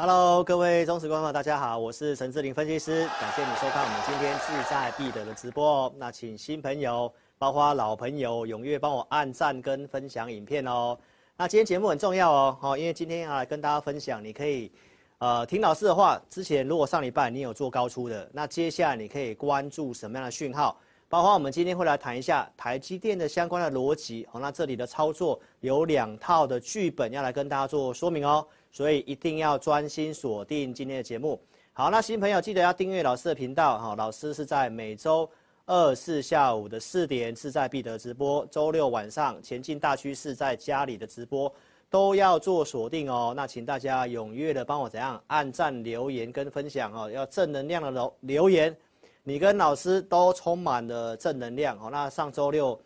Hello，各位忠实观众，大家好，我是陈志玲分析师，感谢你收看我们今天志在必得的直播。那请新朋友，包括老朋友，踊跃帮我按赞跟分享影片哦。那今天节目很重要哦，好，因为今天要来跟大家分享，你可以，呃，听老师的话。之前如果上礼拜你有做高出的，那接下来你可以关注什么样的讯号？包括我们今天会来谈一下台积电的相关的逻辑。好，那这里的操作有两套的剧本要来跟大家做说明哦。所以一定要专心锁定今天的节目。好，那新朋友记得要订阅老师的频道哈。老师是在每周二、四下午的四点志在必得直播，周六晚上前进大趋势在家里的直播都要做锁定哦。那请大家踊跃的帮我怎样按赞、留言跟分享哦，要正能量的留留言。你跟老师都充满了正能量哦。那上周六。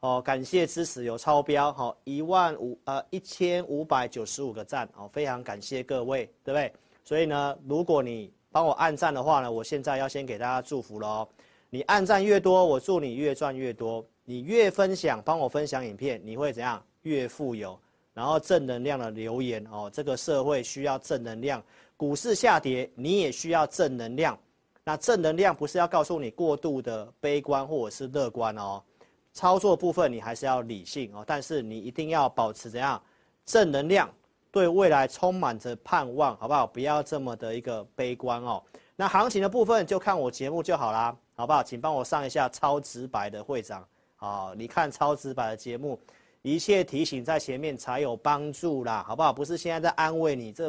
哦，感谢支持有超标，好一万五呃一千五百九十五个赞，哦，非常感谢各位，对不对？所以呢，如果你帮我按赞的话呢，我现在要先给大家祝福喽。你按赞越多，我祝你越赚越多。你越分享，帮我分享影片，你会怎样？越富有。然后正能量的留言哦，这个社会需要正能量。股市下跌，你也需要正能量。那正能量不是要告诉你过度的悲观或者是乐观哦。操作部分你还是要理性哦，但是你一定要保持怎样正能量，对未来充满着盼望，好不好？不要这么的一个悲观哦。那行情的部分就看我节目就好啦，好不好？请帮我上一下超直白的会长，好，你看超直白的节目，一切提醒在前面才有帮助啦，好不好？不是现在在安慰你，这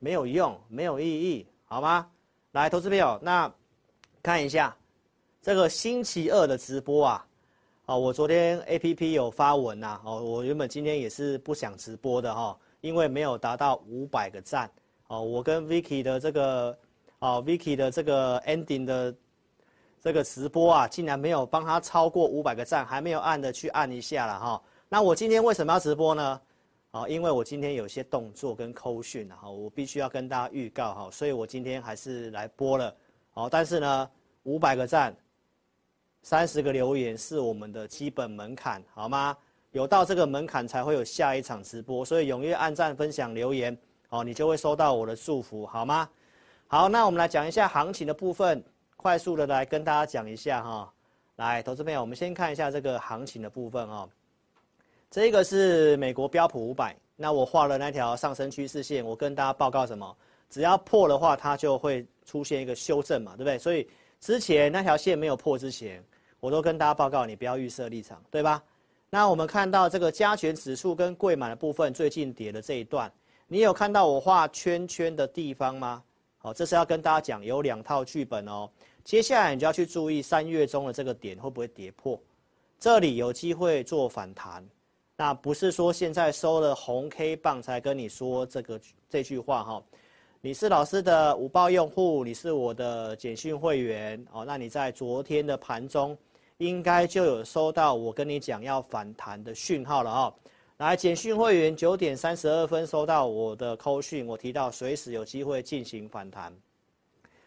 没有用，没有意义，好吗？来，投资朋友，那看一下这个星期二的直播啊。哦，我昨天 A P P 有发文呐，哦，我原本今天也是不想直播的哈，因为没有达到五百个赞，哦，我跟 Vicky 的这个，哦，Vicky 的这个 ending 的这个直播啊，竟然没有帮他超过五百个赞，还没有按的去按一下了哈。那我今天为什么要直播呢？哦，因为我今天有些动作跟扣讯啊，我必须要跟大家预告哈，所以我今天还是来播了，哦，但是呢，五百个赞。三十个留言是我们的基本门槛，好吗？有到这个门槛才会有下一场直播，所以踊跃按赞、分享、留言，哦，你就会收到我的祝福，好吗？好，那我们来讲一下行情的部分，快速的来跟大家讲一下哈。来，投资朋友，我们先看一下这个行情的部分哦。这个是美国标普五百，那我画了那条上升趋势线，我跟大家报告什么？只要破的话，它就会出现一个修正嘛，对不对？所以之前那条线没有破之前。我都跟大家报告，你不要预设立场，对吧？那我们看到这个加权指数跟柜买的部分最近跌的这一段，你有看到我画圈圈的地方吗？好，这是要跟大家讲有两套剧本哦。接下来你就要去注意三月中的这个点会不会跌破，这里有机会做反弹。那不是说现在收了红 K 棒才跟你说这个这句话哈。你是老师的五报用户，你是我的简讯会员哦。那你在昨天的盘中。应该就有收到我跟你讲要反弹的讯号了哦。来，简讯会员九点三十二分收到我的扣讯，我提到随时有机会进行反弹。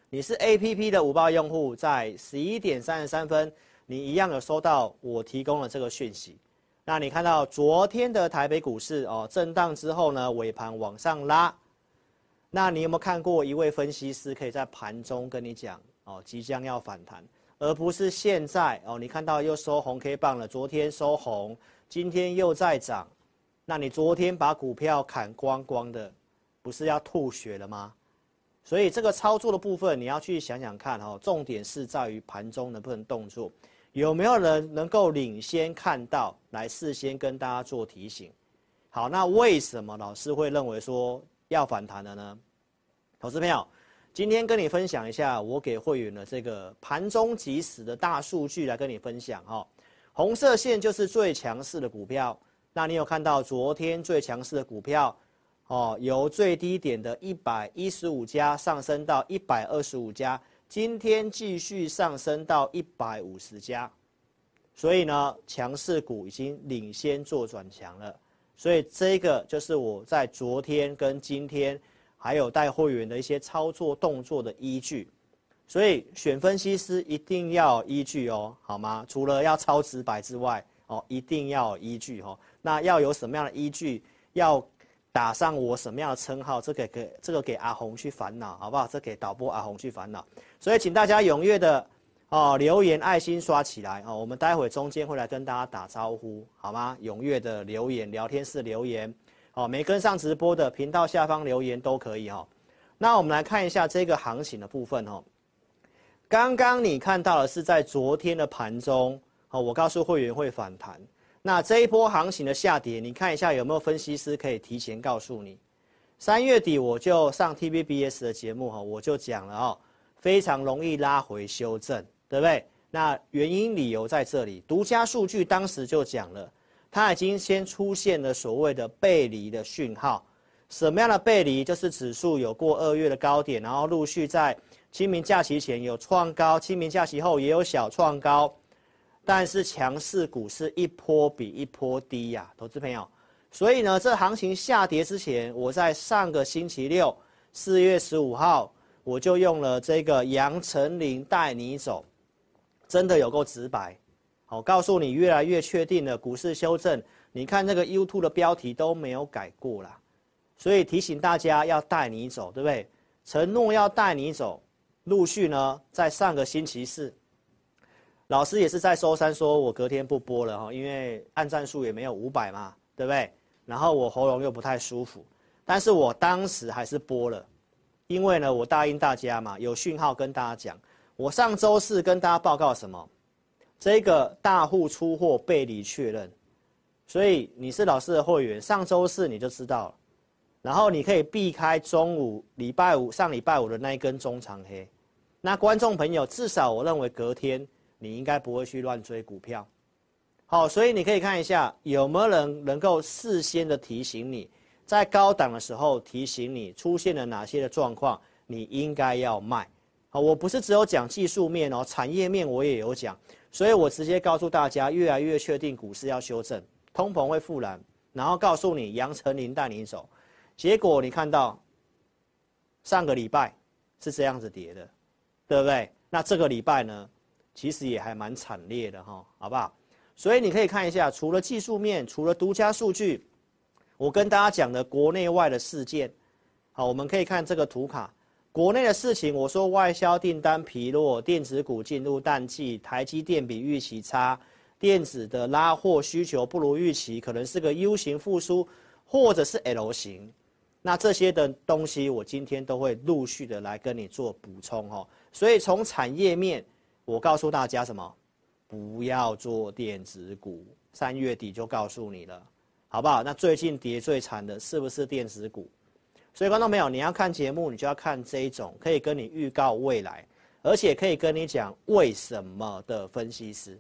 你是 APP 的五报用户，在十一点三十三分，你一样有收到我提供的这个讯息。那你看到昨天的台北股市哦，震荡之后呢，尾盘往上拉。那你有没有看过一位分析师可以在盘中跟你讲哦，即将要反弹？而不是现在哦，你看到又收红 K 棒了，昨天收红，今天又在涨，那你昨天把股票砍光光的，不是要吐血了吗？所以这个操作的部分你要去想想看哦，重点是在于盘中能不能动作，有没有人能够领先看到，来事先跟大家做提醒？好，那为什么老师会认为说要反弹的呢？投资朋友，今天跟你分享一下我给会员的这个盘中即时的大数据来跟你分享哈。红色线就是最强势的股票，那你有看到昨天最强势的股票哦，由最低点的一百一十五家上升到一百二十五家。今天继续上升到一百五十家，所以呢，强势股已经领先做转强了。所以这个就是我在昨天跟今天还有带会员的一些操作动作的依据。所以选分析师一定要依据哦，好吗？除了要超直白之外，哦，一定要依据哦。那要有什么样的依据？要。打上我什么样的称号？这个给这个给阿红去烦恼，好不好？这给导播阿红去烦恼。所以请大家踊跃的哦留言爱心刷起来哦。我们待会中间会来跟大家打招呼，好吗？踊跃的留言，聊天室留言哦。没跟上直播的频道下方留言都可以哦。那我们来看一下这个行情的部分哦。刚刚你看到的是在昨天的盘中哦，我告诉会员会反弹。那这一波行情的下跌，你看一下有没有分析师可以提前告诉你？三月底我就上 TVBS 的节目哈，我就讲了哦，非常容易拉回修正，对不对？那原因理由在这里，独家数据当时就讲了，它已经先出现了所谓的背离的讯号。什么样的背离？就是指数有过二月的高点，然后陆续在清明假期前有创高，清明假期后也有小创高。但是强势股是一波比一波低呀，投资朋友，所以呢，这行情下跌之前，我在上个星期六，四月十五号，我就用了这个杨丞琳带你走，真的有够直白，我，告诉你越来越确定了股市修正，你看那个 YouTube 的标题都没有改过啦，所以提醒大家要带你走，对不对？承诺要带你走，陆续呢，在上个星期四。老师也是在周三说，我隔天不播了哈，因为按战数也没有五百嘛，对不对？然后我喉咙又不太舒服，但是我当时还是播了，因为呢，我答应大家嘛，有讯号跟大家讲，我上周四跟大家报告什么？这个大户出货背离确认，所以你是老师的会员，上周四你就知道了，然后你可以避开中午礼拜五上礼拜五的那一根中长黑，那观众朋友至少我认为隔天。你应该不会去乱追股票，好，所以你可以看一下有没有人能够事先的提醒你，在高档的时候提醒你出现了哪些的状况，你应该要卖。好，我不是只有讲技术面哦，产业面我也有讲，所以我直接告诉大家，越来越确定股市要修正，通膨会复燃，然后告诉你杨丞琳带你走，结果你看到上个礼拜是这样子跌的，对不对？那这个礼拜呢？其实也还蛮惨烈的哈，好不好？所以你可以看一下，除了技术面，除了独家数据，我跟大家讲的国内外的事件，好，我们可以看这个图卡，国内的事情，我说外销订单疲弱，电子股进入淡季，台积电比预期差，电子的拉货需求不如预期，可能是个 U 型复苏，或者是 L 型，那这些的东西，我今天都会陆续的来跟你做补充哈。所以从产业面。我告诉大家什么？不要做电子股。三月底就告诉你了，好不好？那最近跌最惨的是不是电子股？所以观众朋友，你要看节目，你就要看这一种可以跟你预告未来，而且可以跟你讲为什么的分析师，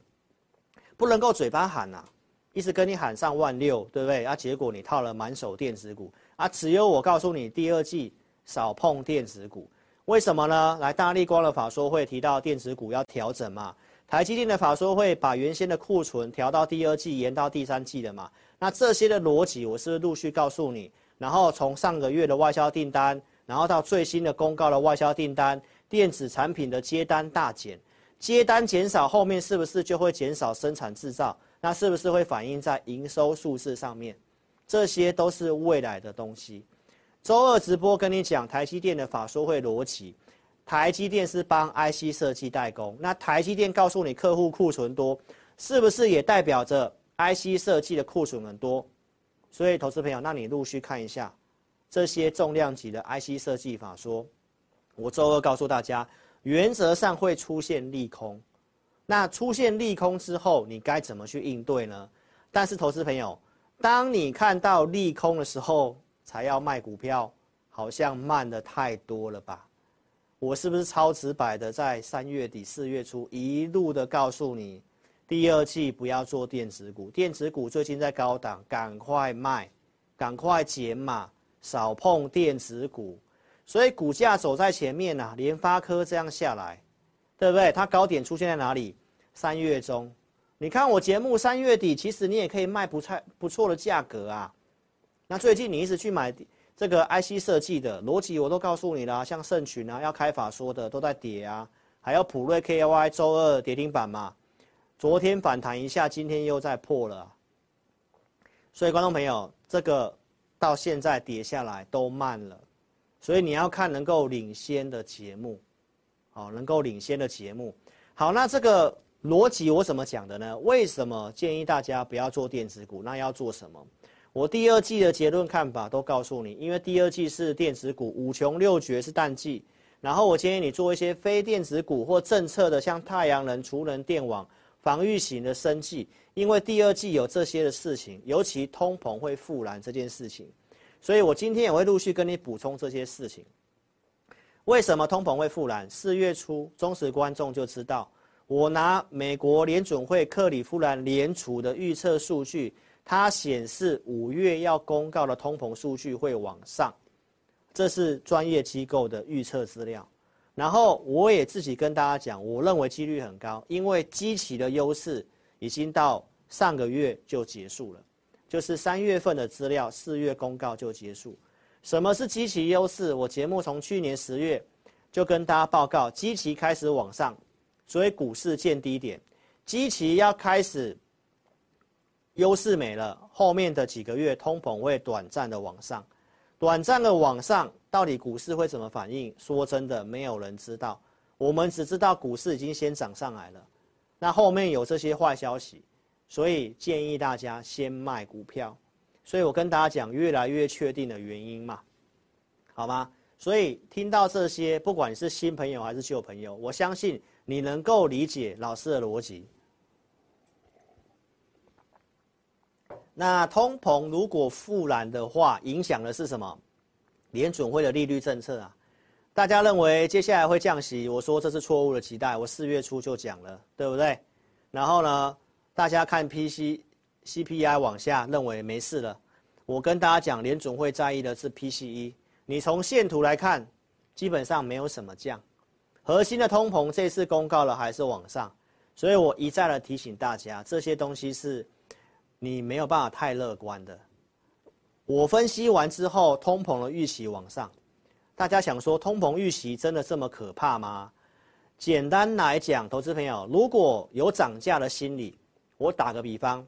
不能够嘴巴喊呐、啊，一直跟你喊上万六，对不对？啊，结果你套了满手电子股啊，只有我告诉你，第二季少碰电子股。为什么呢？来，大立光的法说会提到电子股要调整嘛？台积电的法说会把原先的库存调到第二季，延到第三季的嘛？那这些的逻辑，我是陆续告诉你。然后从上个月的外销订单，然后到最新的公告的外销订单，电子产品的接单大减，接单减少，后面是不是就会减少生产制造？那是不是会反映在营收数字上面？这些都是未来的东西。周二直播跟你讲台积电的法说会逻辑，台积电是帮 IC 设计代工，那台积电告诉你客户库存多，是不是也代表着 IC 设计的库存很多？所以投资朋友，那你陆续看一下这些重量级的 IC 设计法说，我周二告诉大家，原则上会出现利空，那出现利空之后，你该怎么去应对呢？但是投资朋友，当你看到利空的时候才要卖股票，好像慢得太多了吧？我是不是超直白的在三月底四月初一路的告诉你，第二季不要做电子股，电子股最近在高档，赶快卖，赶快减码，少碰电子股。所以股价走在前面啊，联发科这样下来，对不对？它高点出现在哪里？三月中。你看我节目三月底，其实你也可以卖不错不错的价格啊。那最近你一直去买这个 IC 设计的逻辑，我都告诉你了，像盛群啊，要开法说的都在跌啊，还有普瑞 KY 周二跌停板嘛，昨天反弹一下，今天又在破了。所以观众朋友，这个到现在跌下来都慢了，所以你要看能够领先的节目，好，能够领先的节目。好，那这个。逻辑我怎么讲的呢？为什么建议大家不要做电子股？那要做什么？我第二季的结论看法都告诉你，因为第二季是电子股五穷六绝是淡季，然后我建议你做一些非电子股或政策的，像太阳能、储能、电网、防御型的生计，因为第二季有这些的事情，尤其通膨会复燃这件事情，所以我今天也会陆续跟你补充这些事情。为什么通膨会复燃？四月初忠实观众就知道。我拿美国联准会克里夫兰联储的预测数据，它显示五月要公告的通膨数据会往上，这是专业机构的预测资料。然后我也自己跟大家讲，我认为几率很高，因为基期的优势已经到上个月就结束了，就是三月份的资料，四月公告就结束。什么是基期优势？我节目从去年十月就跟大家报告，基期开始往上。所以股市见低点，基期要开始优势没了，后面的几个月通膨会短暂的往上，短暂的往上，到底股市会怎么反应？说真的，没有人知道。我们只知道股市已经先涨上来了，那后面有这些坏消息，所以建议大家先卖股票。所以我跟大家讲，越来越确定的原因嘛，好吗？所以听到这些，不管是新朋友还是旧朋友，我相信。你能够理解老师的逻辑？那通膨如果复燃的话，影响的是什么？联准会的利率政策啊。大家认为接下来会降息，我说这是错误的期待。我四月初就讲了，对不对？然后呢，大家看 PC CPI 往下，认为没事了。我跟大家讲，联准会在意的是 PCE。你从线图来看，基本上没有什么降。核心的通膨这次公告了还是往上，所以我一再的提醒大家，这些东西是你没有办法太乐观的。我分析完之后，通膨的预期往上，大家想说通膨预期真的这么可怕吗？简单来讲，投资朋友如果有涨价的心理，我打个比方，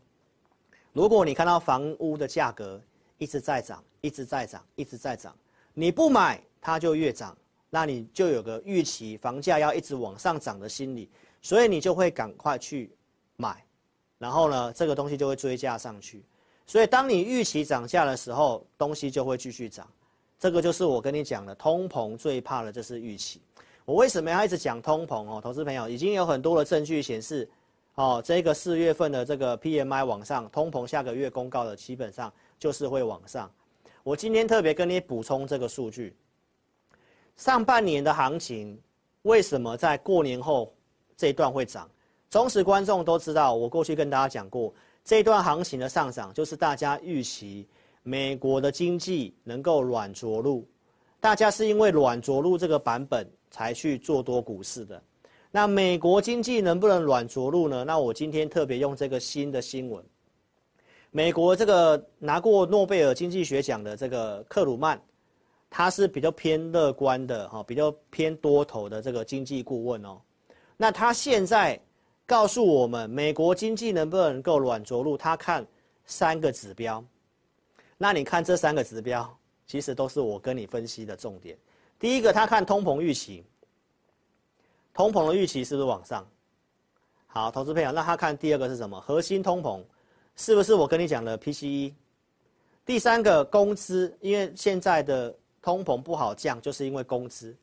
如果你看到房屋的价格一直在涨，一直在涨，一直在涨，你不买它就越涨。那你就有个预期房价要一直往上涨的心理，所以你就会赶快去买，然后呢，这个东西就会追加上去。所以当你预期涨价的时候，东西就会继续涨。这个就是我跟你讲的，通膨最怕的就是预期。我为什么要一直讲通膨哦？投资朋友已经有很多的证据显示，哦，这个四月份的这个 PMI 往上，通膨下个月公告的基本上就是会往上。我今天特别跟你补充这个数据。上半年的行情为什么在过年后这一段会涨？忠实观众都知道，我过去跟大家讲过，这段行情的上涨就是大家预期美国的经济能够软着陆，大家是因为软着陆这个版本才去做多股市的。那美国经济能不能软着陆呢？那我今天特别用这个新的新闻，美国这个拿过诺贝尔经济学奖的这个克鲁曼。他是比较偏乐观的哈，比较偏多头的这个经济顾问哦。那他现在告诉我们，美国经济能不能够软着陆？他看三个指标。那你看这三个指标，其实都是我跟你分析的重点。第一个，他看通膨预期，通膨的预期是不是往上？好，投资朋友，那他看第二个是什么？核心通膨是不是我跟你讲的 PCE？第三个，工资，因为现在的。通膨不好降，就是因为工资，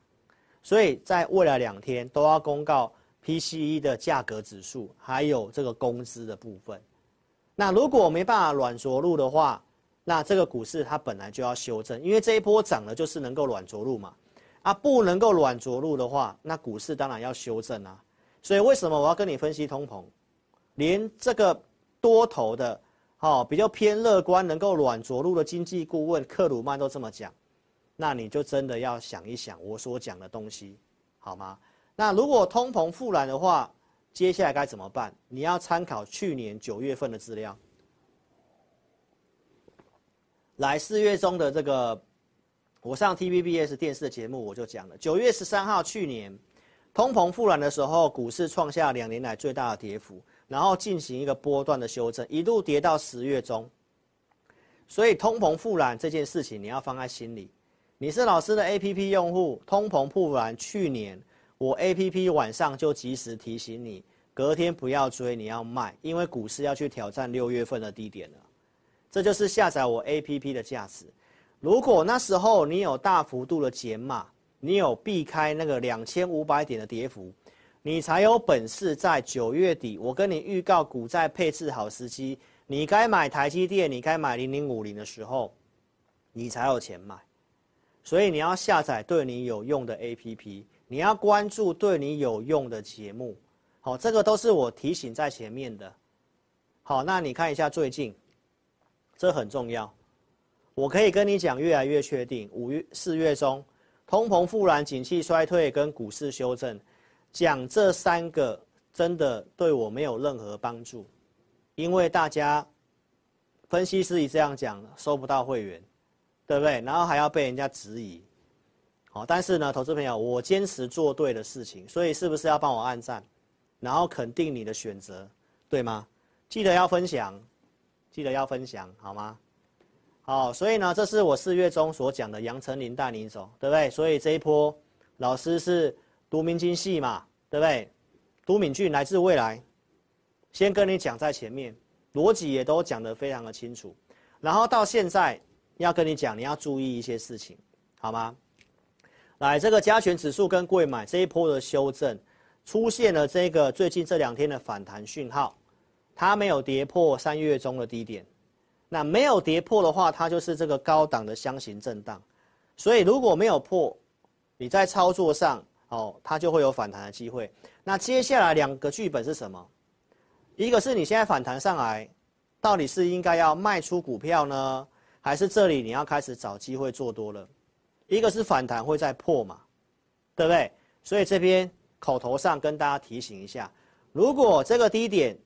所以在未来两天都要公告 PCE 的价格指数，还有这个工资的部分。那如果没办法软着陆的话，那这个股市它本来就要修正，因为这一波涨的就是能够软着陆嘛。啊，不能够软着陆的话，那股市当然要修正啊。所以为什么我要跟你分析通膨？连这个多头的，好比较偏乐观，能够软着陆的经济顾问克鲁曼都这么讲，那你就真的要想一想我所讲的东西，好吗？那如果通膨复燃的话，接下来该怎么办？你要参考去年九月份的资料。来四月中的这个，我上 TVBS 电视的节目我就讲了，九月十三号去年通膨复燃的时候，股市创下两年来最大的跌幅，然后进行一个波段的修正，一路跌到十月中。所以通膨复燃这件事情你要放在心里。你是老师的 APP 用户，通膨复燃去年。我 A P P 晚上就及时提醒你，隔天不要追，你要卖，因为股市要去挑战六月份的低点了。这就是下载我 A P P 的价值。如果那时候你有大幅度的减码，你有避开那个两千五百点的跌幅，你才有本事在九月底，我跟你预告股债配置好时机，你该买台积电，你该买零零五零的时候，你才有钱买。所以你要下载对你有用的 A P P。你要关注对你有用的节目，好，这个都是我提醒在前面的。好，那你看一下最近，这很重要。我可以跟你讲，越来越确定，五月、四月中，通膨复燃、景气衰退跟股市修正，讲这三个真的对我没有任何帮助，因为大家分析师一这样讲，收不到会员，对不对？然后还要被人家质疑。好，但是呢，投资朋友，我坚持做对的事情，所以是不是要帮我按赞，然后肯定你的选择，对吗？记得要分享，记得要分享，好吗？好，所以呢，这是我四月中所讲的杨丞琳带你走，对不对？所以这一波老师是读明经系嘛，对不对？读敏俊来自未来，先跟你讲在前面，逻辑也都讲得非常的清楚，然后到现在要跟你讲，你要注意一些事情，好吗？来，这个加权指数跟贵买这一波的修正，出现了这个最近这两天的反弹讯号，它没有跌破三月中的低点，那没有跌破的话，它就是这个高档的箱型震荡，所以如果没有破，你在操作上哦，它就会有反弹的机会。那接下来两个剧本是什么？一个是你现在反弹上来，到底是应该要卖出股票呢，还是这里你要开始找机会做多了？一个是反弹会再破嘛，对不对？所以这边口头上跟大家提醒一下，如果这个低点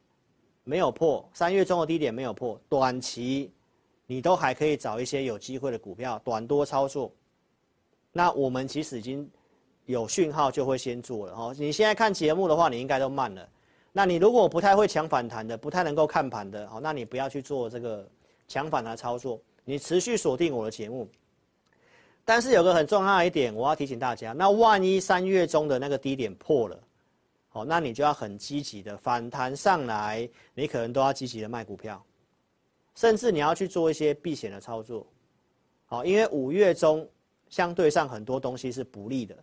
没有破，三月中的低点没有破，短期你都还可以找一些有机会的股票短多操作。那我们其实已经有讯号就会先做了哦。你现在看节目的话，你应该都慢了。那你如果不太会抢反弹的，不太能够看盘的，好，那你不要去做这个抢反弹操作，你持续锁定我的节目。但是有个很重要的一点，我要提醒大家，那万一三月中的那个低点破了，好，那你就要很积极的反弹上来，你可能都要积极的卖股票，甚至你要去做一些避险的操作，好，因为五月中相对上很多东西是不利的，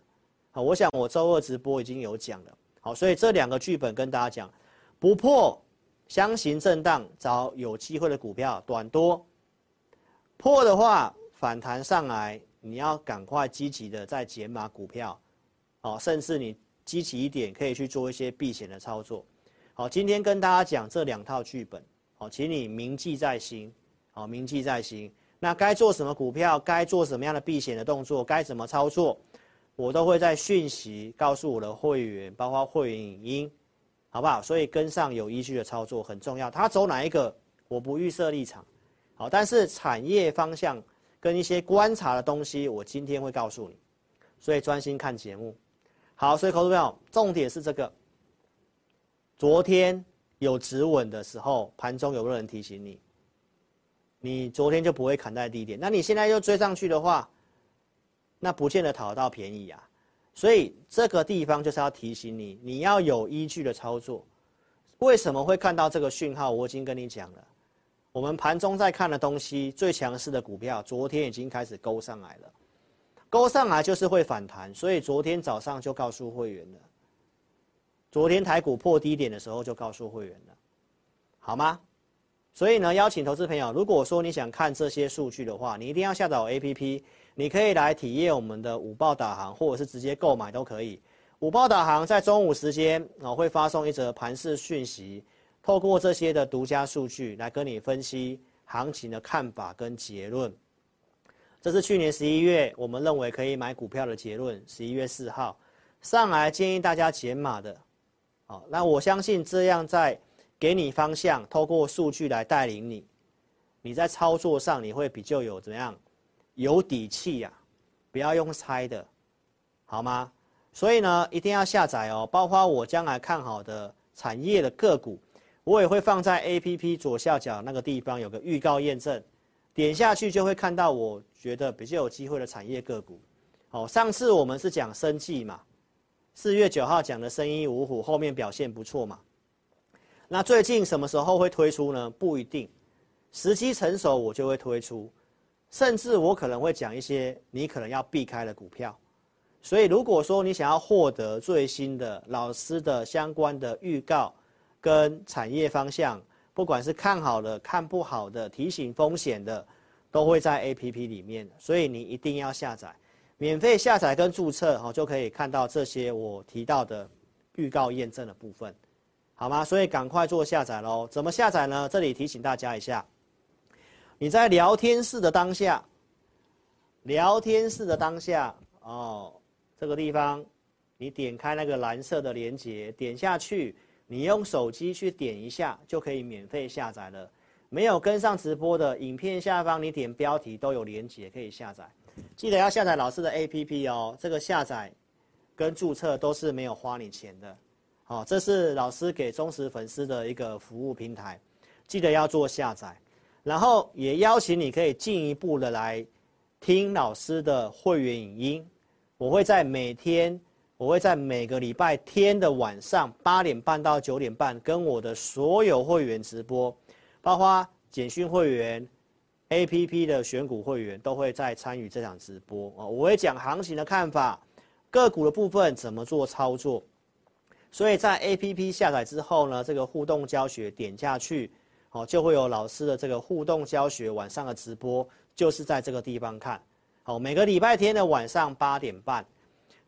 好，我想我周二直播已经有讲了，好，所以这两个剧本跟大家讲，不破箱型震荡找有机会的股票短多，破的话反弹上来。你要赶快积极的在减码股票，好，甚至你积极一点，可以去做一些避险的操作。好，今天跟大家讲这两套剧本，好，请你铭记在心，好，铭记在心。那该做什么股票，该做什么样的避险的动作，该怎么操作，我都会在讯息告诉我的会员，包括会员影音，好不好？所以跟上有依据的操作很重要。他走哪一个，我不预设立场，好，但是产业方向。跟一些观察的东西，我今天会告诉你，所以专心看节目。好，所以投资朋友，重点是这个。昨天有止稳的时候，盘中有没有人提醒你？你昨天就不会砍在低点，那你现在又追上去的话，那不见得讨得到便宜啊。所以这个地方就是要提醒你，你要有依据的操作。为什么会看到这个讯号？我已经跟你讲了。我们盘中在看的东西，最强势的股票，昨天已经开始勾上来了，勾上来就是会反弹，所以昨天早上就告诉会员了。昨天台股破低点的时候就告诉会员了，好吗？所以呢，邀请投资朋友，如果说你想看这些数据的话，你一定要下载 APP，你可以来体验我们的午报导航，或者是直接购买都可以。午报导航在中午时间啊会发送一则盘势讯息，透过这些的独家数据来跟你分析行情的看法跟结论。这是去年十一月我们认为可以买股票的结论，十一月四号上来建议大家减码的。好，那我相信这样在。给你方向，透过数据来带领你，你在操作上你会比较有怎么样，有底气呀、不要用猜的，好吗？所以呢，一定要下载哦，包括我将来看好的产业的个股，我也会放在 APP 左下角那个地方有个预告验证，点下去就会看到我觉得比较有机会的产业个股。好，上次我们是讲生技嘛，四月九号讲的生医五虎，后面表现不错嘛。那最近什么时候会推出呢？不一定，时机成熟我就会推出，甚至我可能会讲一些你可能要避开的股票。所以如果说你想要获得最新的老师的相关的预告跟产业方向，不管是看好的、看不好的、提醒风险的，都会在 APP 里面。所以你一定要下载，免费下载跟注册哦，就可以看到这些我提到的预告验证的部分。好吗？所以赶快做下载喽！怎么下载呢？这里提醒大家一下，你在聊天室的当下，聊天室的当下哦，这个地方，你点开那个蓝色的连接，点下去，你用手机去点一下，就可以免费下载了。没有跟上直播的影片下方，你点标题都有连结可以下载。记得要下载老师的 APP 哦，这个下载跟注册都是没有花你钱的。好，这是老师给忠实粉丝的一个服务平台，记得要做下载，然后也邀请你可以进一步的来听老师的会员影音。我会在每天，我会在每个礼拜天的晚上八点半到九点半，跟我的所有会员直播，包括简讯会员、APP 的选股会员都会在参与这场直播啊。我会讲行情的看法，个股的部分怎么做操作。所以在 APP 下载之后呢，这个互动教学点下去，哦，就会有老师的这个互动教学晚上的直播，就是在这个地方看。好，每个礼拜天的晚上八点半，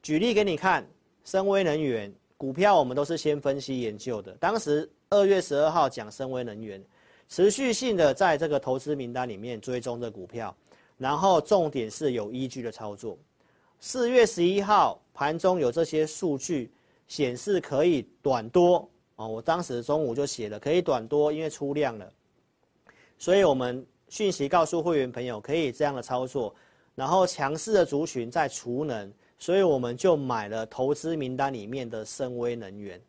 举例给你看，深威能源股票我们都是先分析研究的。当时二月十二号讲深威能源，持续性的在这个投资名单里面追踪的股票，然后重点是有依据的操作。四月十一号盘中有这些数据。显示可以短多哦，我当时中午就写了可以短多，因为出量了，所以我们讯息告诉会员朋友可以这样的操作，然后强势的族群在储能，所以我们就买了投资名单里面的森崴能源，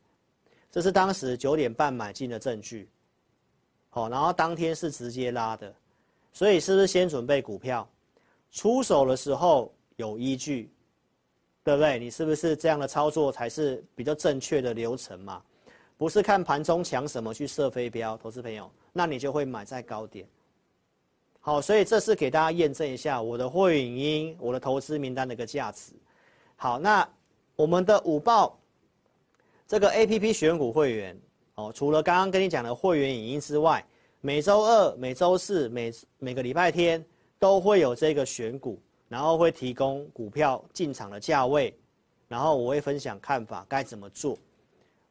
这是当时九点半买进的证据，好，然后当天是直接拉的，所以是不是先准备股票，出手的时候有依据？对不对？你是不是这样的操作才是比较正确的流程嘛？不是看盘中抢什么去射飞镖，投资朋友，那你就会买在高点。好，所以这是给大家验证一下我的会影音、我的投资名单的一个价值。好，那我们的午报这个 APP 选股会员哦，除了刚刚跟你讲的会员影音之外，每周二、每周四、每每个礼拜天都会有这个选股。然后会提供股票进场的价位，然后我会分享看法该怎么做，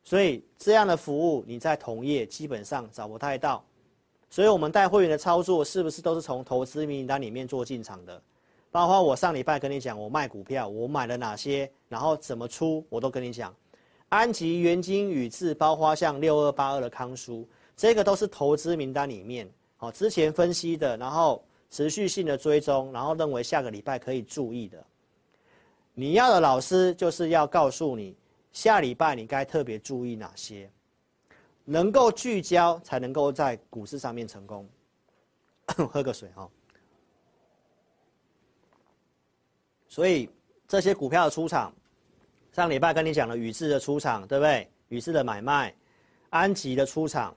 所以这样的服务你在同业基本上找不太到，所以我们带会员的操作是不是都是从投资名单里面做进场的？包括我上礼拜跟你讲我卖股票，我买了哪些，然后怎么出，我都跟你讲。安吉、元晶、宇智，包括像六二八二的康舒，这个都是投资名单里面，好之前分析的，然后。持续性的追踪，然后认为下个礼拜可以注意的，你要的老师就是要告诉你下礼拜你该特别注意哪些，能够聚焦才能够在股市上面成功。喝个水哈。所以这些股票的出场，上礼拜跟你讲了宇智的出场，对不对？宇智的买卖，安吉的出场，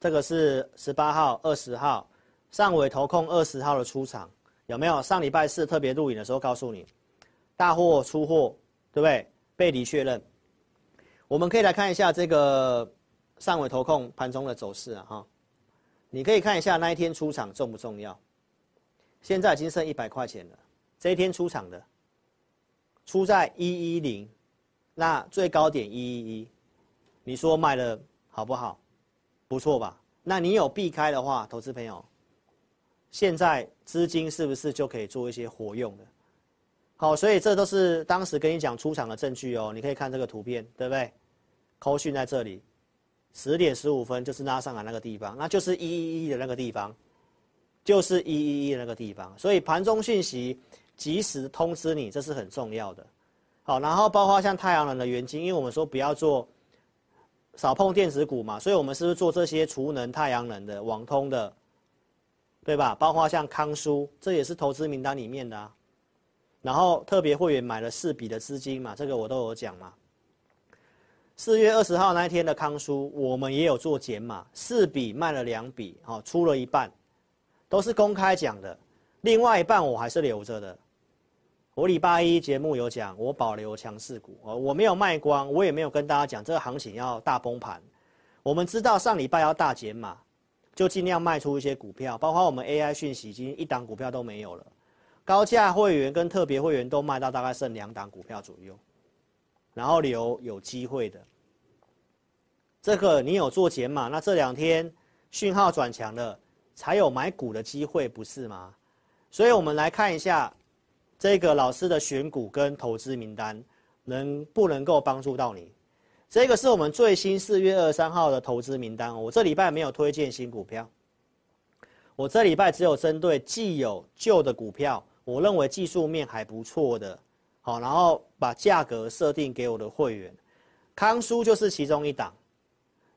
这个是十八号、二十号。上尾投控二十号的出场有没有？上礼拜四特别录影的时候告诉你，大货出货，对不对？背离确认。我们可以来看一下这个上尾投控盘中的走势啊，哈，你可以看一下那一天出场重不重要？现在已经剩一百块钱了，这一天出场的，出在一一零，那最高点一一一，你说卖了好不好？不错吧？那你有避开的话，投资朋友，现在资金是不是就可以做一些活用的？好，所以这都是当时跟你讲出场的证据哦，你可以看这个图片，对不对？扣讯在这里，十点十五分就是拉上来那个地方，那就是一一一的那个地方，就是一一一的那个地方。所以盘中讯息及时通知你，这是很重要的。好，然后包括像太阳能的元晶，因为我们说不要做少碰电子股嘛，所以我们是不是做这些储能、太阳能的、网通的，对吧？包括像康舒，这也是投资名单里面的啊。然后特别会员买了四笔的资金嘛，这个我都有讲嘛。四月二十号那一天的康舒，我们也有做减码，四笔卖了两笔，好，出了一半，都是公开讲的，另外一半我还是留着的。我礼拜一节目有讲，我保留强势股，我没有卖光，我也没有跟大家讲这个行情要大崩盘。我们知道上礼拜要大减码，就尽量卖出一些股票，包括我们 AI 讯息已经一档股票都没有了，高价会员跟特别会员都卖到大概剩两档股票左右，然后留有机会的。这个你有做减码，那这两天讯号转强了，才有买股的机会，不是吗？所以我们来看一下这个老师的选股跟投资名单，能不能够帮助到你？这个是我们最新四月二十三号的投资名单。我这礼拜没有推荐新股票，我这礼拜只有针对既有旧的股票，我认为技术面还不错的，好，然后把价格设定给我的会员，康舒就是其中一档。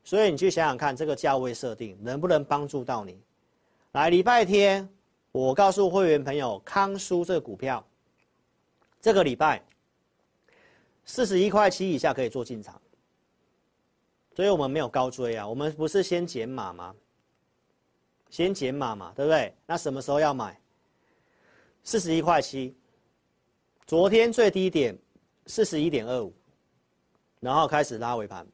所以你去想想看，这个价位设定能不能帮助到你？来，礼拜天我告诉会员朋友，康舒这个股票，这个礼拜四十一块七以下可以做进场。所以我们没有高追啊，我们不是先减码吗？先减码嘛，对不对？那什么时候要买？四十一块七，昨天最低点四十一点二五，然后开始拉尾盘。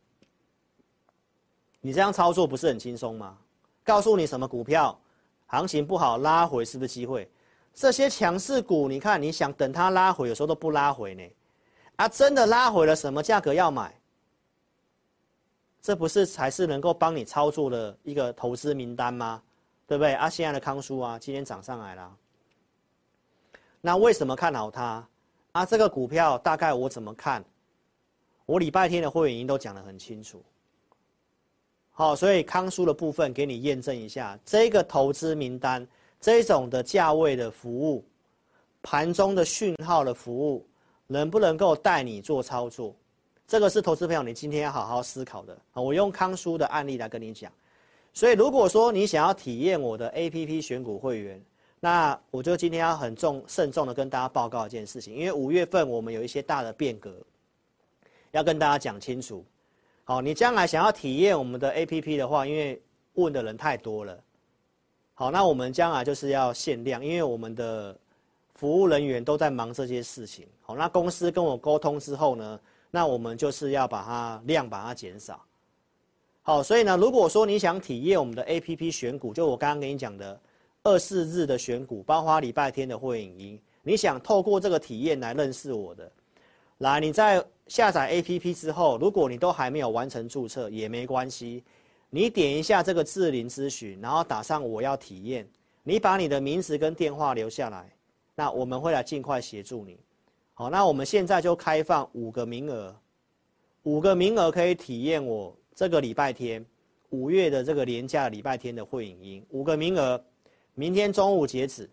你这样操作不是很轻松吗？告诉你什么股票，行情不好拉回是不是机会？这些强势股，你看你想等它拉回，有时候都不拉回呢。啊，真的拉回了，什么价格要买？这不是才是能够帮你操作的一个投资名单吗？对不对？啊，现在的康舒啊，今天涨上来了。那为什么看好它？啊，这个股票大概我怎么看？我礼拜天的会员已经都讲得很清楚。好，所以康舒的部分给你验证一下，这个投资名单，这种的价位的服务，盘中的讯号的服务，能不能够带你做操作？这个是投资朋友你今天要好好思考的。我用康叔的案例来跟你讲。所以如果说你想要体验我的 APP 选股会员，那我就今天要很重慎重的跟大家报告一件事情，因为五月份我们有一些大的变革，要跟大家讲清楚。好，你将来想要体验我们的 APP 的话，因为问的人太多了。好，那我们将来就是要限量，因为我们的服务人员都在忙这些事情。好，那公司跟我沟通之后呢，那我们就是要把它量把它减少。好，所以呢，如果说你想体验我们的 APP 选股，就我刚刚跟你讲的二四日的选股，包括礼拜天的会影音，你想透过这个体验来认识我的，来你在。下载 APP 之后，如果你都还没有完成注册也没关系，你点一下这个智霖咨询，然后打上我要体验，你把你的名字跟电话留下来，那我们会来尽快协助你。好，那我们现在就开放五个名额，五个名额可以体验我这个礼拜天五月的这个年假礼拜天的会影音，五个名额，明天中午截止。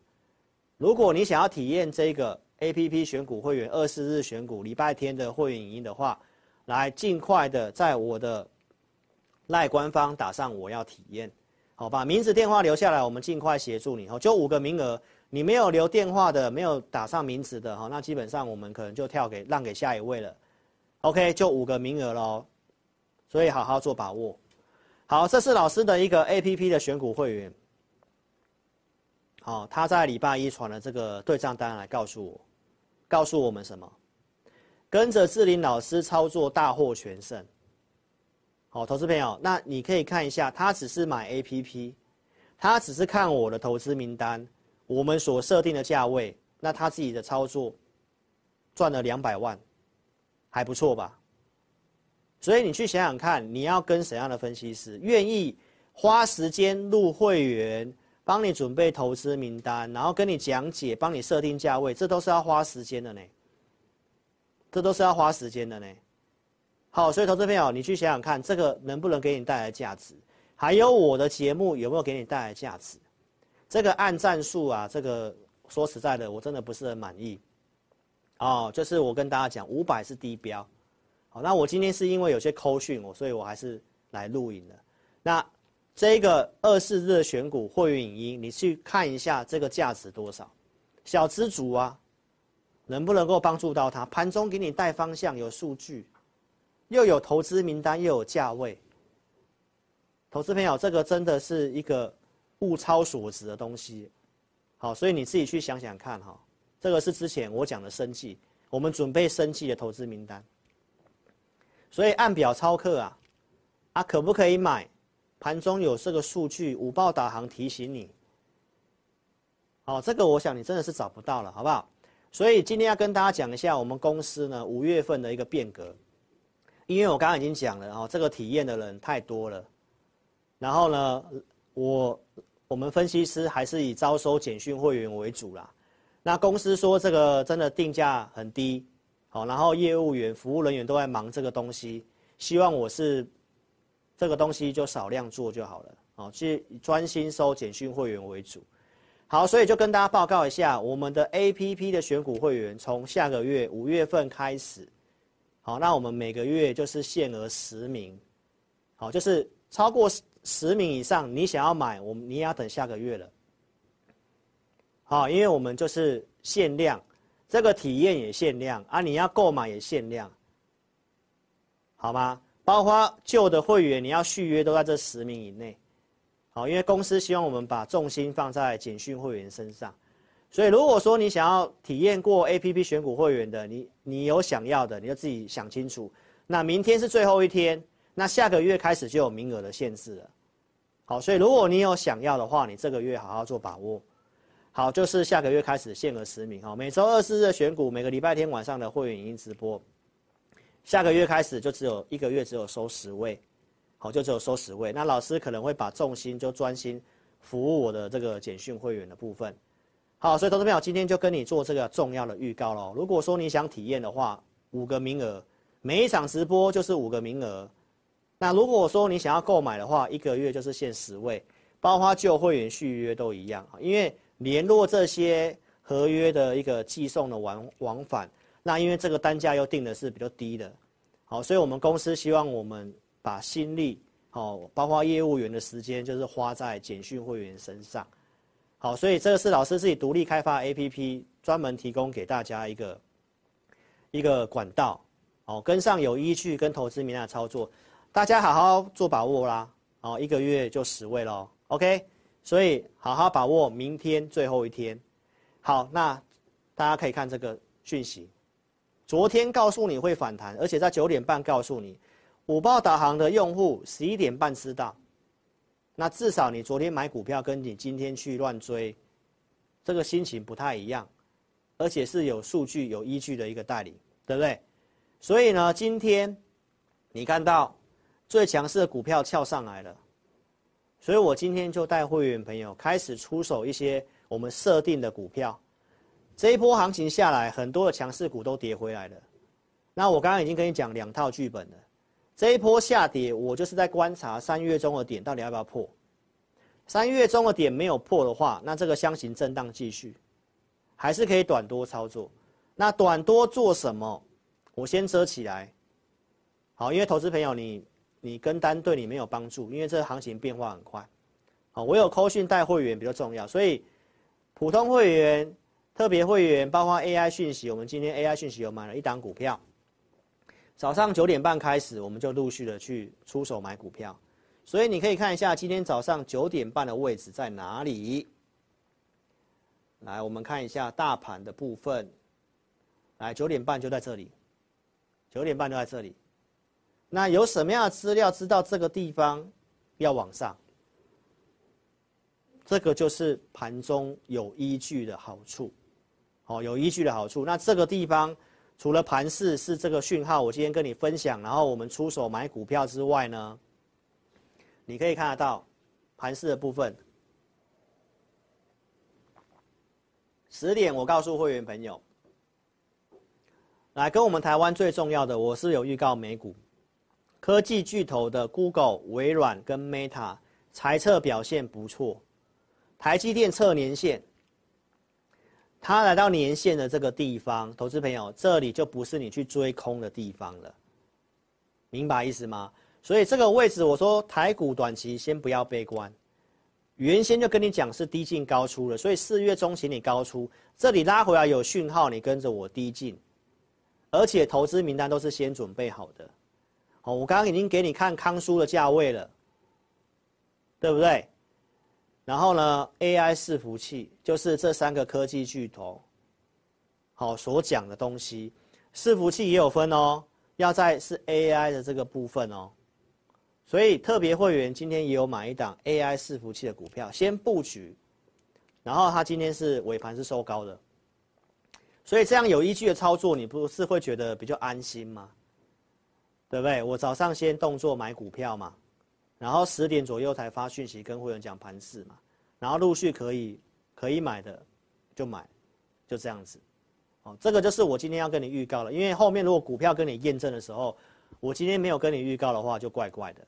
如果你想要体验这个。A P P 选股会员二十日选股礼拜天的会影音的话，来尽快的在我的赖官方打上我要体验，好吧？名字电话留下来，我们尽快协助你。哦，就五个名额，你没有留电话的，没有打上名字的，哈，那基本上我们可能就跳给让给下一位了。OK，就五个名额喽，所以好好做把握。好，这是老师的一个 A P P 的选股会员，好，他在礼拜一传了这个对账单来告诉我。告诉我们什么？跟着智霖老师操作大获全胜。好，投资朋友，那你可以看一下，他只是买 APP，他只是看我的投资名单，我们所设定的价位，那他自己的操作赚了两百万，还不错吧？所以你去想想看，你要跟怎样的分析师愿意花时间入会员，帮你准备投资名单，然后跟你讲解，帮你设定价位，这都是要花时间的呢。这都是要花时间的呢。好，所以投资朋友，你去想想看，这个能不能给你带来价值？还有我的节目有没有给你带来价值？这个按赞数啊，这个说实在的，我真的不是很满意。哦，就是我跟大家讲，五百是低标。好，那我今天是因为有些扣讯我，所以我还是来录影的。那这个二四日选股会员影音，你去看一下这个价值多少？小资族啊，能不能够帮助到他？盘中给你带方向，有数据。又有投资名单，又有价位，投资朋友，这个真的是一个物超所值的东西，好，所以你自己去想想看哈，这个是之前我讲的生计，我们准备生计的投资名单，所以按表操课啊，啊可不可以买？盘中有这个数据，五报导航提醒你，好，这个我想你真的是找不到了，好不好？所以今天要跟大家讲一下我们公司呢五月份的一个变革。因为我刚刚已经讲了哦，这个体验的人太多了，然后呢，我我们分析师还是以招收简讯会员为主啦。那公司说这个真的定价很低，好，然后业务员、服务人员都在忙这个东西，希望我是这个东西就少量做就好了，好，去专心收简讯会员为主。好，所以就跟大家报告一下，我们的 APP 的选股会员从下个月五月份开始。好，那我们每个月就是限额十名，好，就是超过十名以上，你想要买，我们你也要等下个月了。好，因为我们就是限量，这个体验也限量啊，你要购买也限量，好吗？包括旧的会员，你要续约都在这十名以内。好，因为公司希望我们把重心放在简讯会员身上。所以，如果说你想要体验过 APP 选股会员的，你你有想要的，你就自己想清楚。那明天是最后一天，那下个月开始就有名额的限制了。好，所以如果你有想要的话，你这个月好好做把握。好，就是下个月开始限额十名。哈，每周二四日选股，每个礼拜天晚上的会员影音直播。下个月开始就只有一个月只有收十位，好，就只有收十位。那老师可能会把重心就专心服务我的这个简讯会员的部分。好，所以投资朋友今天就跟你做这个重要的预告喽。如果说你想体验的话，五个名额，每一场直播就是五个名额。那如果说你想要购买的话，一个月就是限十位，包括旧会员续约都一样。因为联络这些合约的一个寄送的往往返，那因为这个单价又定的是比较低的。好，所以我们公司希望我们把心力，好，包括业务员的时间，就是花在简讯会员身上。好，所以这个是老师自己独立开发 APP，专门提供给大家一个一个管道，哦，跟上有依据跟投资名单的操作，大家好好做把握啦，哦，一个月就十位喽，OK，所以好好把握明天最后一天。好，那大家可以看这个讯息，昨天告诉你会反弹，而且在九点半告诉你，五报导航的用户十一点半知道。那至少你昨天买股票，跟你今天去乱追，这个心情不太一样，而且是有数据、有依据的一个带领，对不对？所以呢，今天你看到最强势的股票翘上来了，所以我今天就带会员朋友开始出手一些我们设定的股票。这一波行情下来，很多的强势股都跌回来了。那我刚刚已经跟你讲两套剧本了。这一波下跌，我就是在观察三月中的点到底要不要破。三月中的点没有破的话，那这个箱型震荡继续，还是可以短多操作。那短多做什么？我先遮起来。好，因为投资朋友你你跟单对你没有帮助，因为这个行情变化很快。好，我有扣讯带会员比较重要，所以普通会员、特别会员，包括 AI 讯息，我们今天 AI 讯息有买了一档股票。早上九点半开始，我们就陆续的去出手买股票，所以你可以看一下今天早上九点半的位置在哪里。来，我们看一下大盘的部分。来，九点半就在这里，九点半就在这里。那有什么样的资料知道这个地方要往上？这个就是盘中有依据的好处，哦，有依据的好处。那这个地方除了盘势是这个讯号，我今天跟你分享，然后我们出手买股票之外呢，你可以看得到盘势的部分。十点，我告诉会员朋友，来跟我们台湾最重要的，我是有预告美股科技巨头的 Google、微软跟 Meta 财测表现不错。台积电测年线，它来到年线的这个地方，投资朋友，这里就不是你去追空的地方了，明白意思吗？所以这个位置，我说台股短期先不要悲观，原先就跟你讲是低进高出了，所以四月中请你高出，这里拉回来有讯号，你跟着我低进，而且投资名单都是先准备好的，好，我刚刚已经给你看康舒的价位了，对不对？然后呢，AI 伺服器就是这三个科技巨头，好所讲的东西，伺服器也有分哦，要在是 AI 的这个部分哦，所以特别会员今天也有买一档 AI 伺服器的股票，先布局，然后它今天是尾盘是收高的，所以这样有依据的操作，你不是会觉得比较安心吗？对不对？我早上先动作买股票嘛。然后十点左右才发讯息跟会员讲盘势嘛，然后陆续可以可以买的就买，就这样子，哦，这个就是我今天要跟你预告了，因为后面如果股票跟你验证的时候，我今天没有跟你预告的话就怪怪的，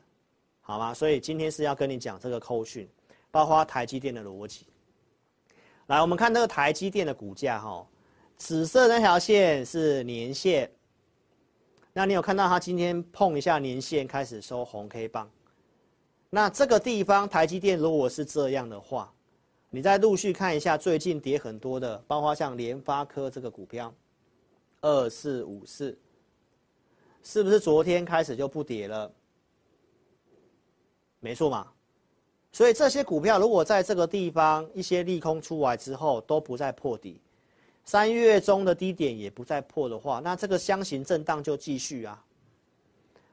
好吗？所以今天是要跟你讲这个扣讯，包括台积电的逻辑。来，我们看这个台积电的股价哈，紫色那条线是年线，那你有看到它今天碰一下年线开始收红 K 棒？那这个地方，台积电如果是这样的话，你再陆续看一下最近跌很多的，包括像联发科这个股票，二四五四，是不是昨天开始就不跌了？没错嘛。所以这些股票如果在这个地方一些利空出来之后都不再破底，三月中的低点也不再破的话，那这个箱型震荡就继续啊。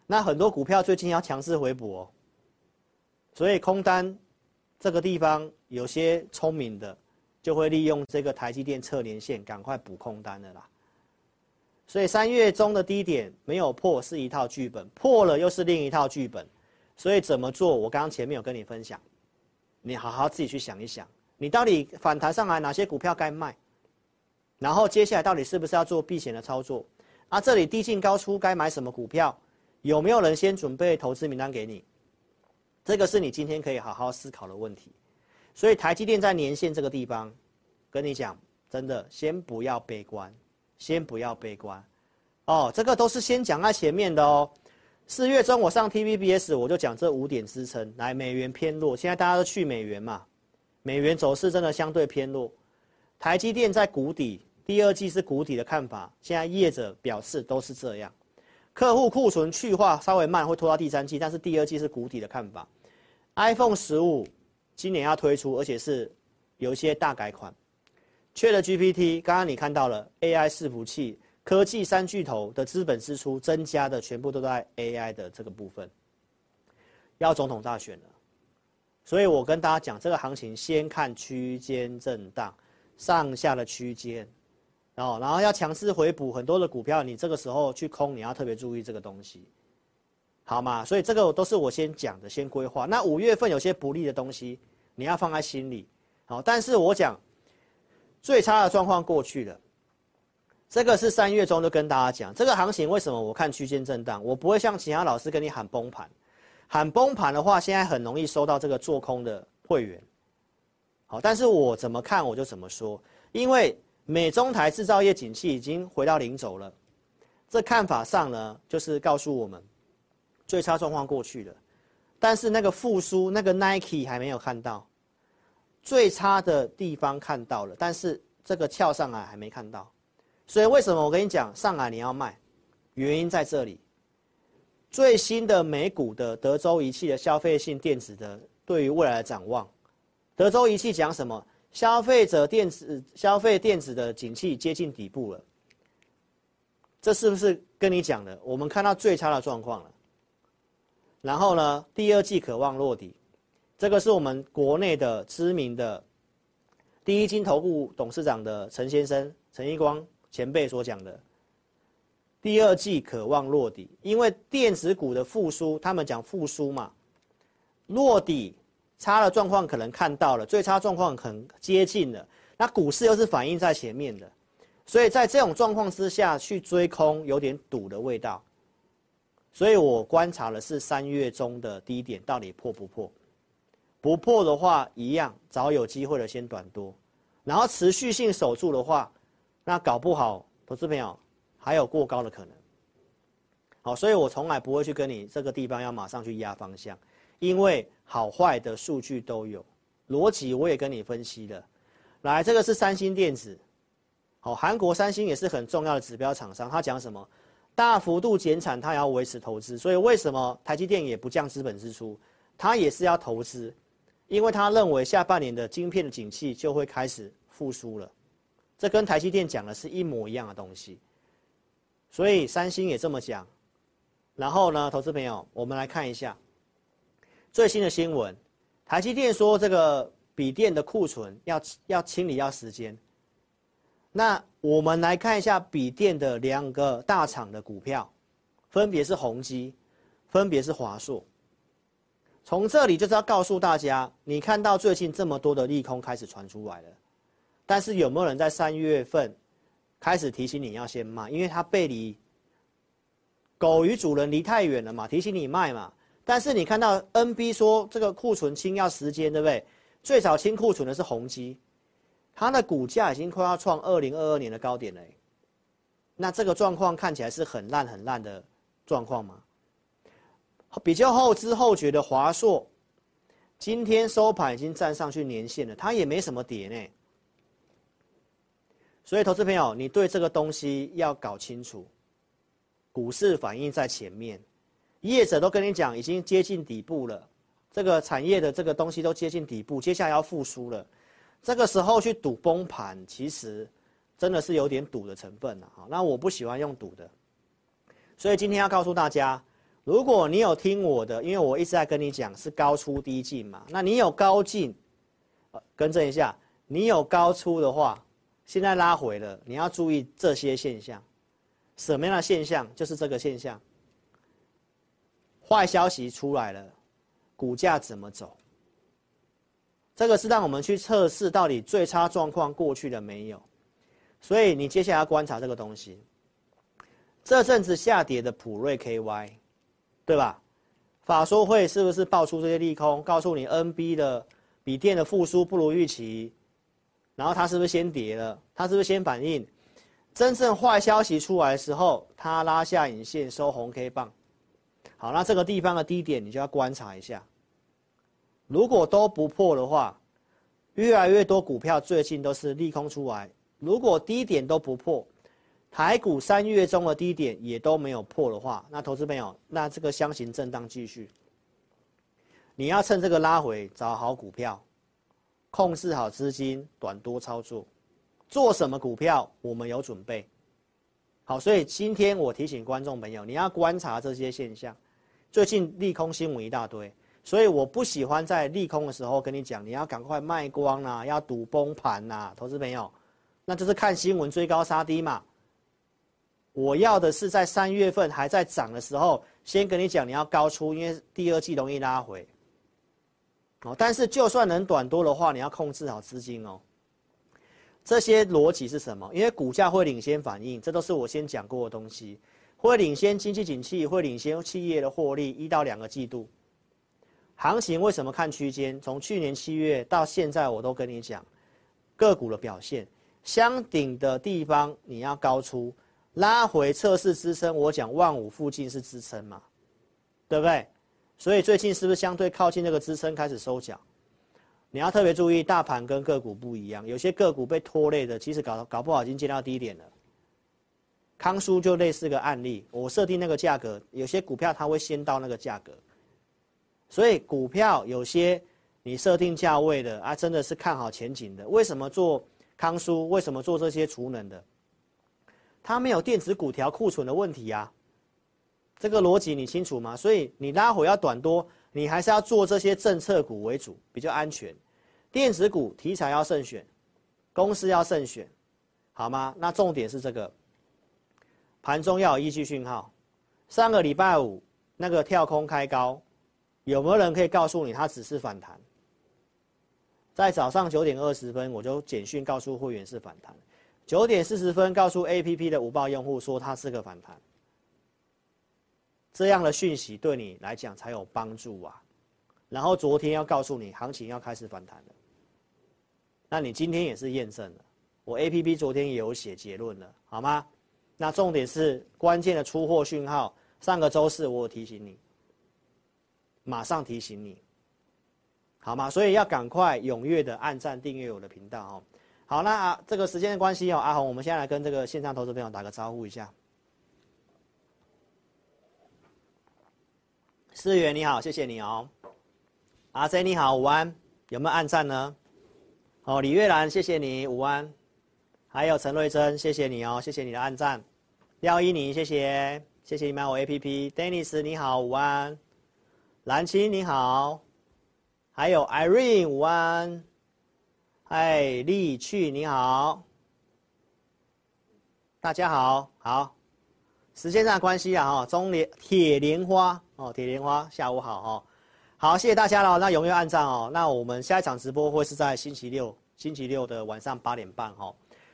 那很多股票最近要强势回补哦。所以空单这个地方有些聪明的，就会利用这个台积电测年线，赶快补空单的啦。所以三月中的低点没有破是一套剧本，破了又是另一套剧本。所以怎么做？我刚刚前面有跟你分享，你好好自己去想一想，你到底反弹上来哪些股票该卖，然后接下来到底是不是要做避险的操作？啊，这里低进高出该买什么股票？有没有人先准备投资名单给你？这个是你今天可以好好思考的问题，所以台积电在年线这个地方，跟你讲，真的先不要悲观，先不要悲观，哦，这个都是先讲在前面的哦。四月中我上 TVBS 我就讲这五点支撑，来美元偏弱，现在大家都去美元嘛，美元走势真的相对偏弱，台积电在谷底，第二季是谷底的看法，现在业者表示都是这样，客户库存去化稍微慢，会拖到第三季，但是第二季是谷底的看法。iPhone 十五今年要推出，而且是有一些大改款。缺了 GPT，刚刚你看到了 AI 伺服器，科技三巨头的资本支出增加的全部都在 AI 的这个部分。要总统大选了，所以我跟大家讲，这个行情先看区间震荡，上下的区间，然后然后要强势回补很多的股票，你这个时候去空，你要特别注意这个东西。好吗？所以这个都是我先讲的，先规划。那五月份有些不利的东西，你要放在心里。好，但是我讲最差的状况过去了。这个是三月中就跟大家讲，这个行情为什么我看区间震荡，我不会像其他老师跟你喊崩盘。喊崩盘的话，现在很容易收到这个做空的会员。好，但是我怎么看我就怎么说，因为美中台制造业景气已经回到零轴了。这看法上呢，就是告诉我们。最差状况过去了，但是那个复苏，那个 Nike 还没有看到，最差的地方看到了，但是这个跳上来还没看到，所以为什么我跟你讲上海你要卖？原因在这里。最新的美股的德州仪器的消费性电子的对于未来的展望，德州仪器讲什么？消费者电子消费电子的景气接近底部了，这是不是跟你讲的？我们看到最差的状况了。然后呢，第二季渴望落底，这个是我们国内的知名的第一金投顾董事长的陈先生陈一光前辈所讲的。第二季渴望落底，因为电子股的复苏，他们讲复苏嘛，落底差的状况可能看到了，最差状况很接近了，那股市又是反映在前面的，所以在这种状况之下去追空有点赌的味道，所以我观察的是三月中的低点到底破不破，不破的话一样找有机会的先短多，然后持续性守住的话，那搞不好投资朋友。还有过高的可能，好，所以我从来不会去跟你这个地方要马上去压方向，因为好坏的数据都有，逻辑我也跟你分析了。来，这个是三星电子，好，韩国三星也是很重要的指标厂商，他讲什么？大幅度减产，他要维持投资，所以为什么台积电也不降资本支出？他也是要投资，因为他认为下半年的晶片的景气就会开始复苏了，这跟台积电讲的是一模一样的东西。所以三星也这么讲，然后呢，投资朋友，我们来看一下最新的新闻。台积电说这个笔电的库存要要清理要时间。那我们来看一下笔电的两个大厂的股票，分别是宏基，分别是华硕。从这里就是要告诉大家，你看到最近这么多的利空开始传出来了，但是有没有人在三月份？开始提醒你要先卖，因为它背离狗与主人离太远了嘛，提醒你卖嘛。但是你看到 NB 说这个库存清要时间，对不对？最早清库存的是宏基，它的股价已经快要创二零二二年的高点了。那这个状况看起来是很烂很烂的状况吗？比较后知后觉的华硕，今天收盘已经站上去年线了，它也没什么跌呢。所以，投资朋友，你对这个东西要搞清楚。股市反应在前面，业者都跟你讲已经接近底部了，这个产业的这个东西都接近底部，接下来要复苏了。这个时候去赌崩盘，其实真的是有点赌的成分了。哈，那我不喜欢用赌的。所以今天要告诉大家，如果你有听我的，因为我一直在跟你讲是高出低进嘛，那你有高进，呃，更正一下，你有高出的话。现在拉回了，你要注意这些现象。什么样的现象？就是这个现象。坏消息出来了，股价怎么走？这个是让我们去测试到底最差状况过去了没有。所以你接下来要观察这个东西。这阵子下跌的普瑞 KY，对吧？法说会是不是爆出这些利空，告诉你 NB 的笔电的复苏不如预期？然后它是不是先跌了？它是不是先反应？真正坏消息出来的时候，它拉下影线收红 K 棒。好，那这个地方的低点你就要观察一下。如果都不破的话，越来越多股票最近都是利空出来。如果低点都不破，台股三月中的低点也都没有破的话，那投资朋友，那这个箱型震荡继续。你要趁这个拉回找好股票。控制好资金，短多操作，做什么股票我们有准备。好，所以今天我提醒观众朋友，你要观察这些现象。最近利空新闻一大堆，所以我不喜欢在利空的时候跟你讲，你要赶快卖光啦，要赌崩盘呐，投资朋友，那就是看新闻追高杀低嘛。我要的是在三月份还在涨的时候，先跟你讲你要高出，因为第二季容易拉回。哦，但是就算能短多的话，你要控制好资金哦。这些逻辑是什么？因为股价会领先反应，这都是我先讲过的东西。会领先经济景气，会领先企业的获利，一到两个季度。行情为什么看区间？从去年七月到现在，我都跟你讲个股的表现。箱顶的地方你要高出，拉回测试支撑。我讲万五附近是支撑嘛，对不对？所以最近是不是相对靠近那个支撑开始收脚？你要特别注意，大盘跟个股不一样，有些个股被拖累的，其实搞搞不好已经见到低点了。康舒就类似个案例，我设定那个价格，有些股票它会先到那个价格。所以股票有些你设定价位的啊，真的是看好前景的。为什么做康舒？为什么做这些储能的？它没有电子股调库存的问题啊。这个逻辑你清楚吗？所以你拉回要短多，你还是要做这些政策股为主，比较安全。电子股题材要慎选，公司要慎选，好吗？那重点是这个，盘中要有依据讯号。上个礼拜五那个跳空开高，有没有人可以告诉你它只是反弹？在早上九点二十分，我就简讯告诉会员是反弹。九点四十分，告诉 APP 的五报用户说它是个反弹。这样的讯息对你来讲才有帮助啊。然后昨天要告诉你行情要开始反弹了，那你今天也是验证了。我 APP 昨天也有写结论了，好吗？那重点是关键的出货讯号。上个周四我有提醒你，马上提醒你。好吗？所以要赶快踊跃的按赞订阅我的频道哦。好，那啊，这个时间的关系哦，阿红，我们现在来跟这个线上投资朋友打个招呼一下。思源你好，谢谢你哦。阿 Z 你好，午安，有没有按赞呢？哦，李月兰，谢谢你，午安。还有陈瑞珍，谢谢你哦，谢谢你的按赞。廖依宁，谢谢，谢谢你买我 APP。Dennis 你好，午安。蓝青你好。还有 Irene 午安，嗨，丽去你好，大家好，好，时间上的关系啊哈，中联铁莲花哦，铁莲花下午好哦，好，谢谢大家了，那踊跃按赞哦，那我们下一场直播会是在星期六，星期六的晚上八点半哈，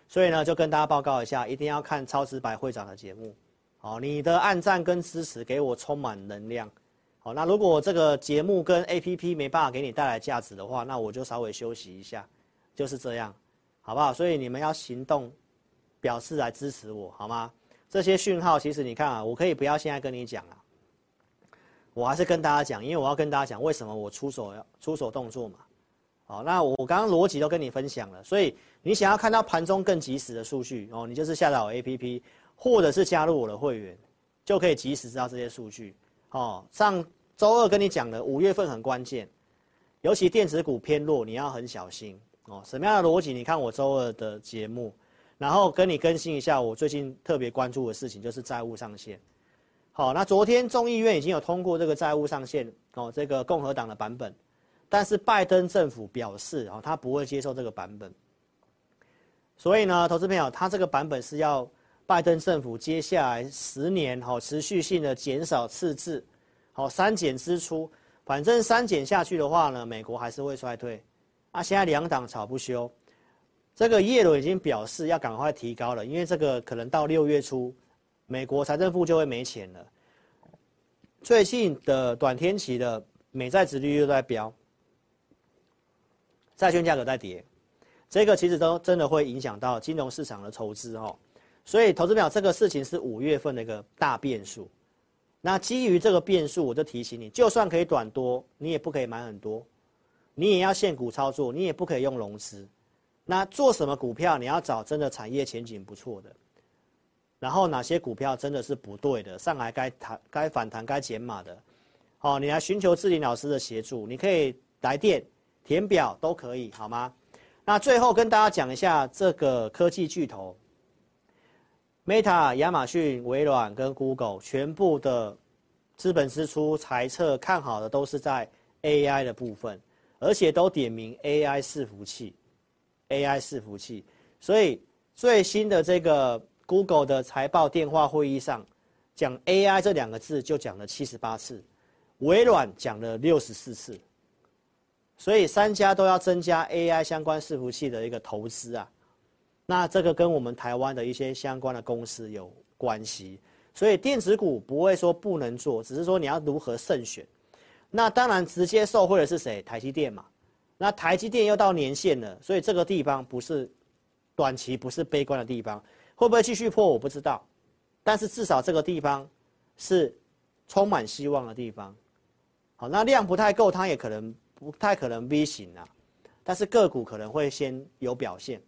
所以呢就跟大家报告一下，一定要看超直白会长的节目，好，你的按赞跟支持给我充满能量。好，那如果这个节目跟 APP 没办法给你带来价值的话，那我就稍微休息一下，就是这样，好不好？所以你们要行动，表示来支持我，好吗？这些讯号其实你看啊，我可以不要现在跟你讲啊，我还是跟大家讲，因为我要跟大家讲为什么我出手要出手动作嘛。好，那我刚刚逻辑都跟你分享了，所以你想要看到盘中更及时的数据哦，你就是下载我 APP，或者是加入我的会员，就可以及时知道这些数据。哦，上周二跟你讲的五月份很关键，尤其电子股偏弱，你要很小心哦。什么样的逻辑？你看我周二的节目，然后跟你更新一下我最近特别关注的事情，就是债务上限。好，那昨天众议院已经有通过这个债务上限哦，这个共和党的版本，但是拜登政府表示哦，他不会接受这个版本。所以呢，投资朋友，他这个版本是要。拜登政府接下来十年哦持续性的减少赤字，好删减支出，反正删减下去的话呢，美国还是会衰退。啊，现在两党吵不休，这个耶伦已经表示要赶快提高了，因为这个可能到六月初，美国财政部就会没钱了。最近的短天期的美债殖利率又在飙，债券价格在跌，这个其实都真的会影响到金融市场的筹资哈。所以，投资表这个事情是五月份的一个大变数。那基于这个变数，我就提醒你，就算可以短多，你也不可以买很多，你也要现股操作，你也不可以用融资。那做什么股票，你要找真的产业前景不错的。然后哪些股票真的是不对的，上来该弹、该反弹、该减码的，好，你来寻求志霖老师的协助，你可以来电填表都可以，好吗？那最后跟大家讲一下这个科技巨头。Meta、亚马逊、微软跟 Google 全部的资本支出财测看好的都是在 AI 的部分，而且都点名 AI 伺服器，AI 伺服器。所以最新的这个 Google 的财报电话会议上，讲 AI 这两个字就讲了七十八次，微软讲了六十四次。所以三家都要增加 AI 相关伺服器的一个投资啊。那这个跟我们台湾的一些相关的公司有关系，所以电子股不会说不能做，只是说你要如何慎选。那当然直接受惠的是谁？台积电嘛。那台积电又到年限了，所以这个地方不是短期不是悲观的地方，会不会继续破我不知道，但是至少这个地方是充满希望的地方。好，那量不太够，它也可能不太可能 V 型啊，但是个股可能会先有表现。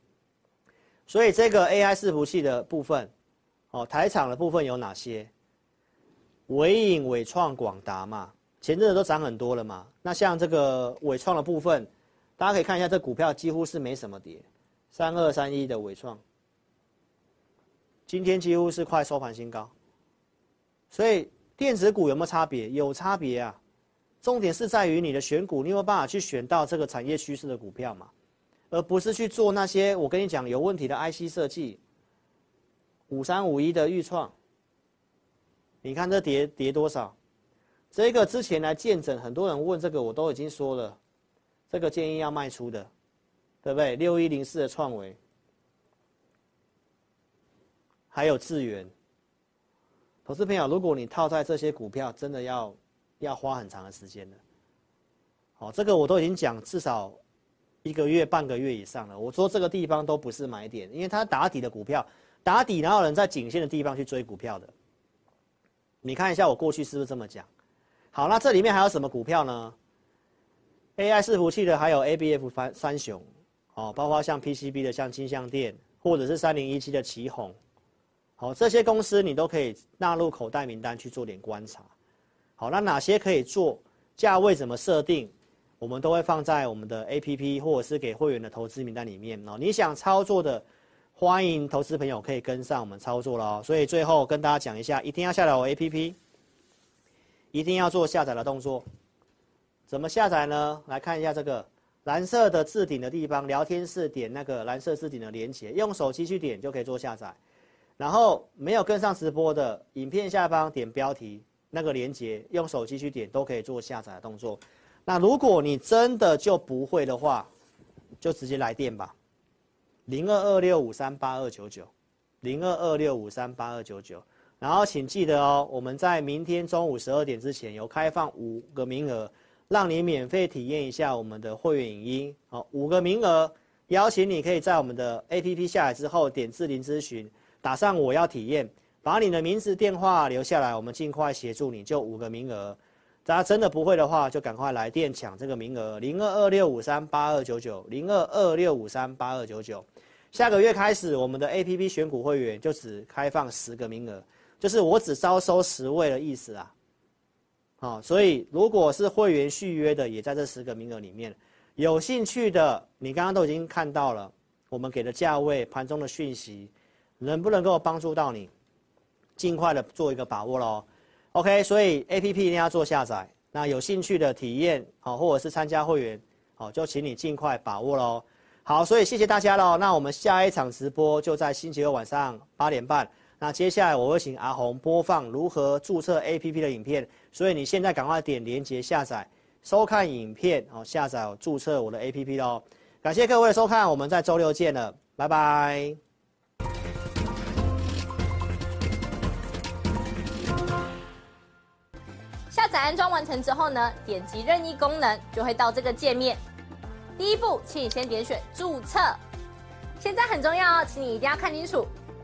所以这个 AI 伺服器的部分，哦，台厂的部分有哪些？纬颖、纬创、广达嘛，前阵子都涨很多了嘛。那像这个纬创的部分，大家可以看一下，这股票几乎是没什么跌，三二三一的伟创，今天几乎是快收盘新高。所以电子股有没有差别？有差别啊。重点是在于你的选股，你有没有办法去选到这个产业趋势的股票嘛？而不是去做那些我跟你讲有问题的 IC 设计。五三五一的预创，你看这跌跌多少？这个之前来见证，很多人问这个，我都已经说了，这个建议要卖出的，对不对？六一零四的创维，还有智原。投资朋友，如果你套在这些股票，真的要要花很长的时间的。好，这个我都已经讲至少一个月、半个月以上了。我说这个地方都不是买点，因为它打底的股票。打底，哪有人在颈线的地方去追股票的？你看一下我过去是不是这么讲？好，那这里面还有什么股票呢？AI 伺服器的还有 ABF 三三雄，哦，包括像 PCB 的像金像电，或者是三零一七的奇宏，好，这些公司你都可以纳入口袋名单去做点观察。好，那哪些可以做？价位怎么设定？我们都会放在我们的 APP 或者是给会员的投资名单里面哦。你想操作的？欢迎投资朋友可以跟上我们操作了，所以最后跟大家讲一下，一定要下载我 APP，一定要做下载的动作。怎么下载呢？来看一下这个蓝色的置顶的地方，聊天室点那个蓝色置顶的连接，用手机去点就可以做下载。然后没有跟上直播的，影片下方点标题那个连接，用手机去点都可以做下载的动作。那如果你真的就不会的话，就直接来电吧。零二二六五三八二九九，零二二六五三八二九九，然后请记得哦，我们在明天中午十二点之前有开放五个名额，让你免费体验一下我们的会员影音。好，五个名额，邀请你可以在我们的 APP 下来之后点智霖咨询，打上我要体验，把你的名字电话留下来，我们尽快协助你，就五个名额。大家真的不会的话，就赶快来电抢这个名额，零二二六五三八二九九，零二二六五三八二九九。下个月开始，我们的 APP 选股会员就只开放十个名额，就是我只招收十位的意思啊。好，所以如果是会员续约的，也在这十个名额里面。有兴趣的，你刚刚都已经看到了，我们给的价位、盘中的讯息，能不能够帮助到你，尽快的做一个把握喽。OK，所以 APP 一定要做下载。那有兴趣的体验好，或者是参加会员，好，就请你尽快把握喽。好，所以谢谢大家喽。那我们下一场直播就在星期二晚上八点半。那接下来我会请阿红播放如何注册 APP 的影片。所以你现在赶快点连接下载，收看影片，好，下载注册我的 APP 喽。感谢各位收看，我们在周六见了，拜拜。下载安装完成之后呢，点击任意功能就会到这个界面。第一步，请你先点选注册。现在很重要哦，请你一定要看清楚。